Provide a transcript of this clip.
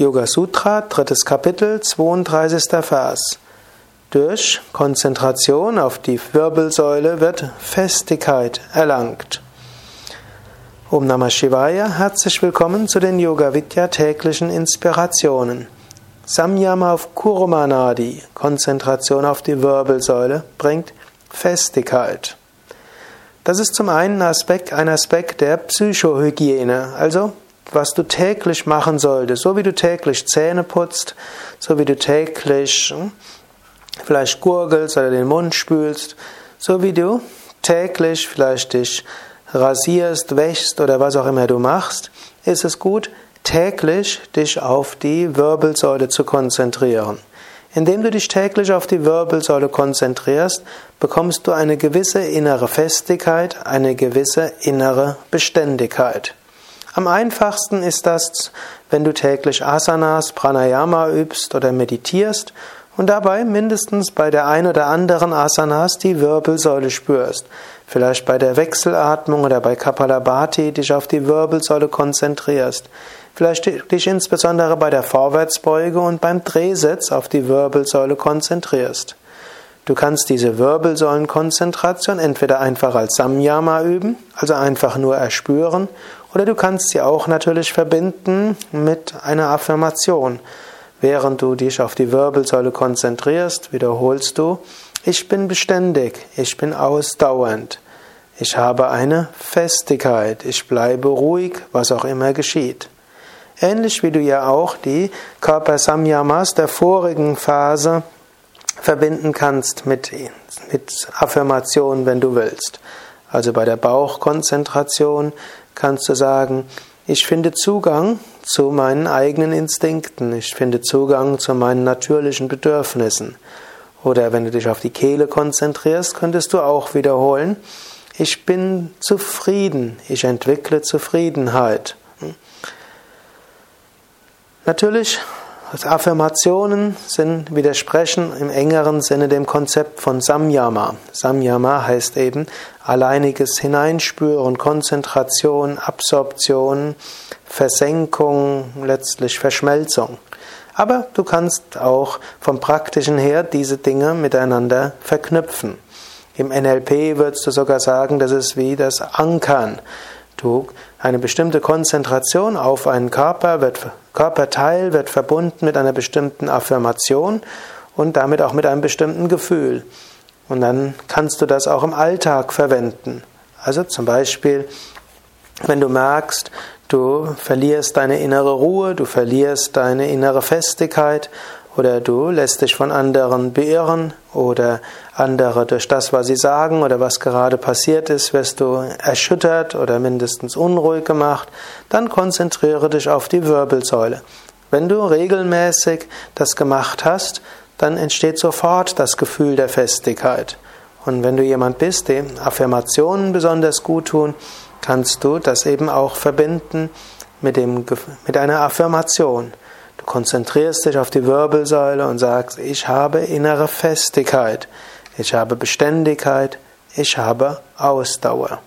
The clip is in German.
Yoga Sutra, drittes Kapitel, 32. Vers. Durch Konzentration auf die Wirbelsäule wird Festigkeit erlangt. Om Namah Shivaya, herzlich willkommen zu den Yoga Vidya täglichen Inspirationen. Samyama auf Kurumanadi, Konzentration auf die Wirbelsäule, bringt Festigkeit. Das ist zum einen Aspekt, ein Aspekt der Psychohygiene, also was du täglich machen solltest, so wie du täglich Zähne putzt, so wie du täglich hm, vielleicht gurgelst oder den Mund spülst, so wie du täglich vielleicht dich rasierst, wäschst oder was auch immer du machst, ist es gut, täglich dich auf die Wirbelsäule zu konzentrieren. Indem du dich täglich auf die Wirbelsäule konzentrierst, bekommst du eine gewisse innere Festigkeit, eine gewisse innere Beständigkeit. Am einfachsten ist das, wenn du täglich Asanas, Pranayama übst oder meditierst und dabei mindestens bei der ein oder anderen Asanas die Wirbelsäule spürst. Vielleicht bei der Wechselatmung oder bei Kapalabhati dich auf die Wirbelsäule konzentrierst. Vielleicht dich insbesondere bei der Vorwärtsbeuge und beim Drehsitz auf die Wirbelsäule konzentrierst. Du kannst diese Wirbelsäulenkonzentration entweder einfach als Samyama üben, also einfach nur erspüren, oder du kannst sie auch natürlich verbinden mit einer Affirmation. Während du dich auf die Wirbelsäule konzentrierst, wiederholst du, ich bin beständig, ich bin ausdauernd, ich habe eine Festigkeit, ich bleibe ruhig, was auch immer geschieht. Ähnlich wie du ja auch die Körpersamyamas der vorigen Phase verbinden kannst mit, mit Affirmation, wenn du willst. Also bei der Bauchkonzentration kannst du sagen, ich finde Zugang zu meinen eigenen Instinkten, ich finde Zugang zu meinen natürlichen Bedürfnissen. Oder wenn du dich auf die Kehle konzentrierst, könntest du auch wiederholen, ich bin zufrieden, ich entwickle Zufriedenheit. Natürlich Affirmationen sind, widersprechen im engeren Sinne dem Konzept von Samyama. Samyama heißt eben alleiniges Hineinspüren, Konzentration, Absorption, Versenkung, letztlich Verschmelzung. Aber du kannst auch vom Praktischen her diese Dinge miteinander verknüpfen. Im NLP würdest du sogar sagen, das ist wie das Ankern. Du, eine bestimmte Konzentration auf einen Körper wird, Körperteil wird verbunden mit einer bestimmten Affirmation und damit auch mit einem bestimmten Gefühl. Und dann kannst du das auch im Alltag verwenden. Also zum Beispiel, wenn du merkst, du verlierst deine innere Ruhe, du verlierst deine innere Festigkeit oder du lässt dich von anderen beirren oder andere durch das, was sie sagen oder was gerade passiert ist, wirst du erschüttert oder mindestens unruhig gemacht, dann konzentriere dich auf die Wirbelsäule. Wenn du regelmäßig das gemacht hast, dann entsteht sofort das Gefühl der Festigkeit. Und wenn du jemand bist, dem Affirmationen besonders gut tun, kannst du das eben auch verbinden mit, dem, mit einer Affirmation. Du konzentrierst dich auf die Wirbelsäule und sagst, ich habe innere Festigkeit, ich habe Beständigkeit, ich habe Ausdauer.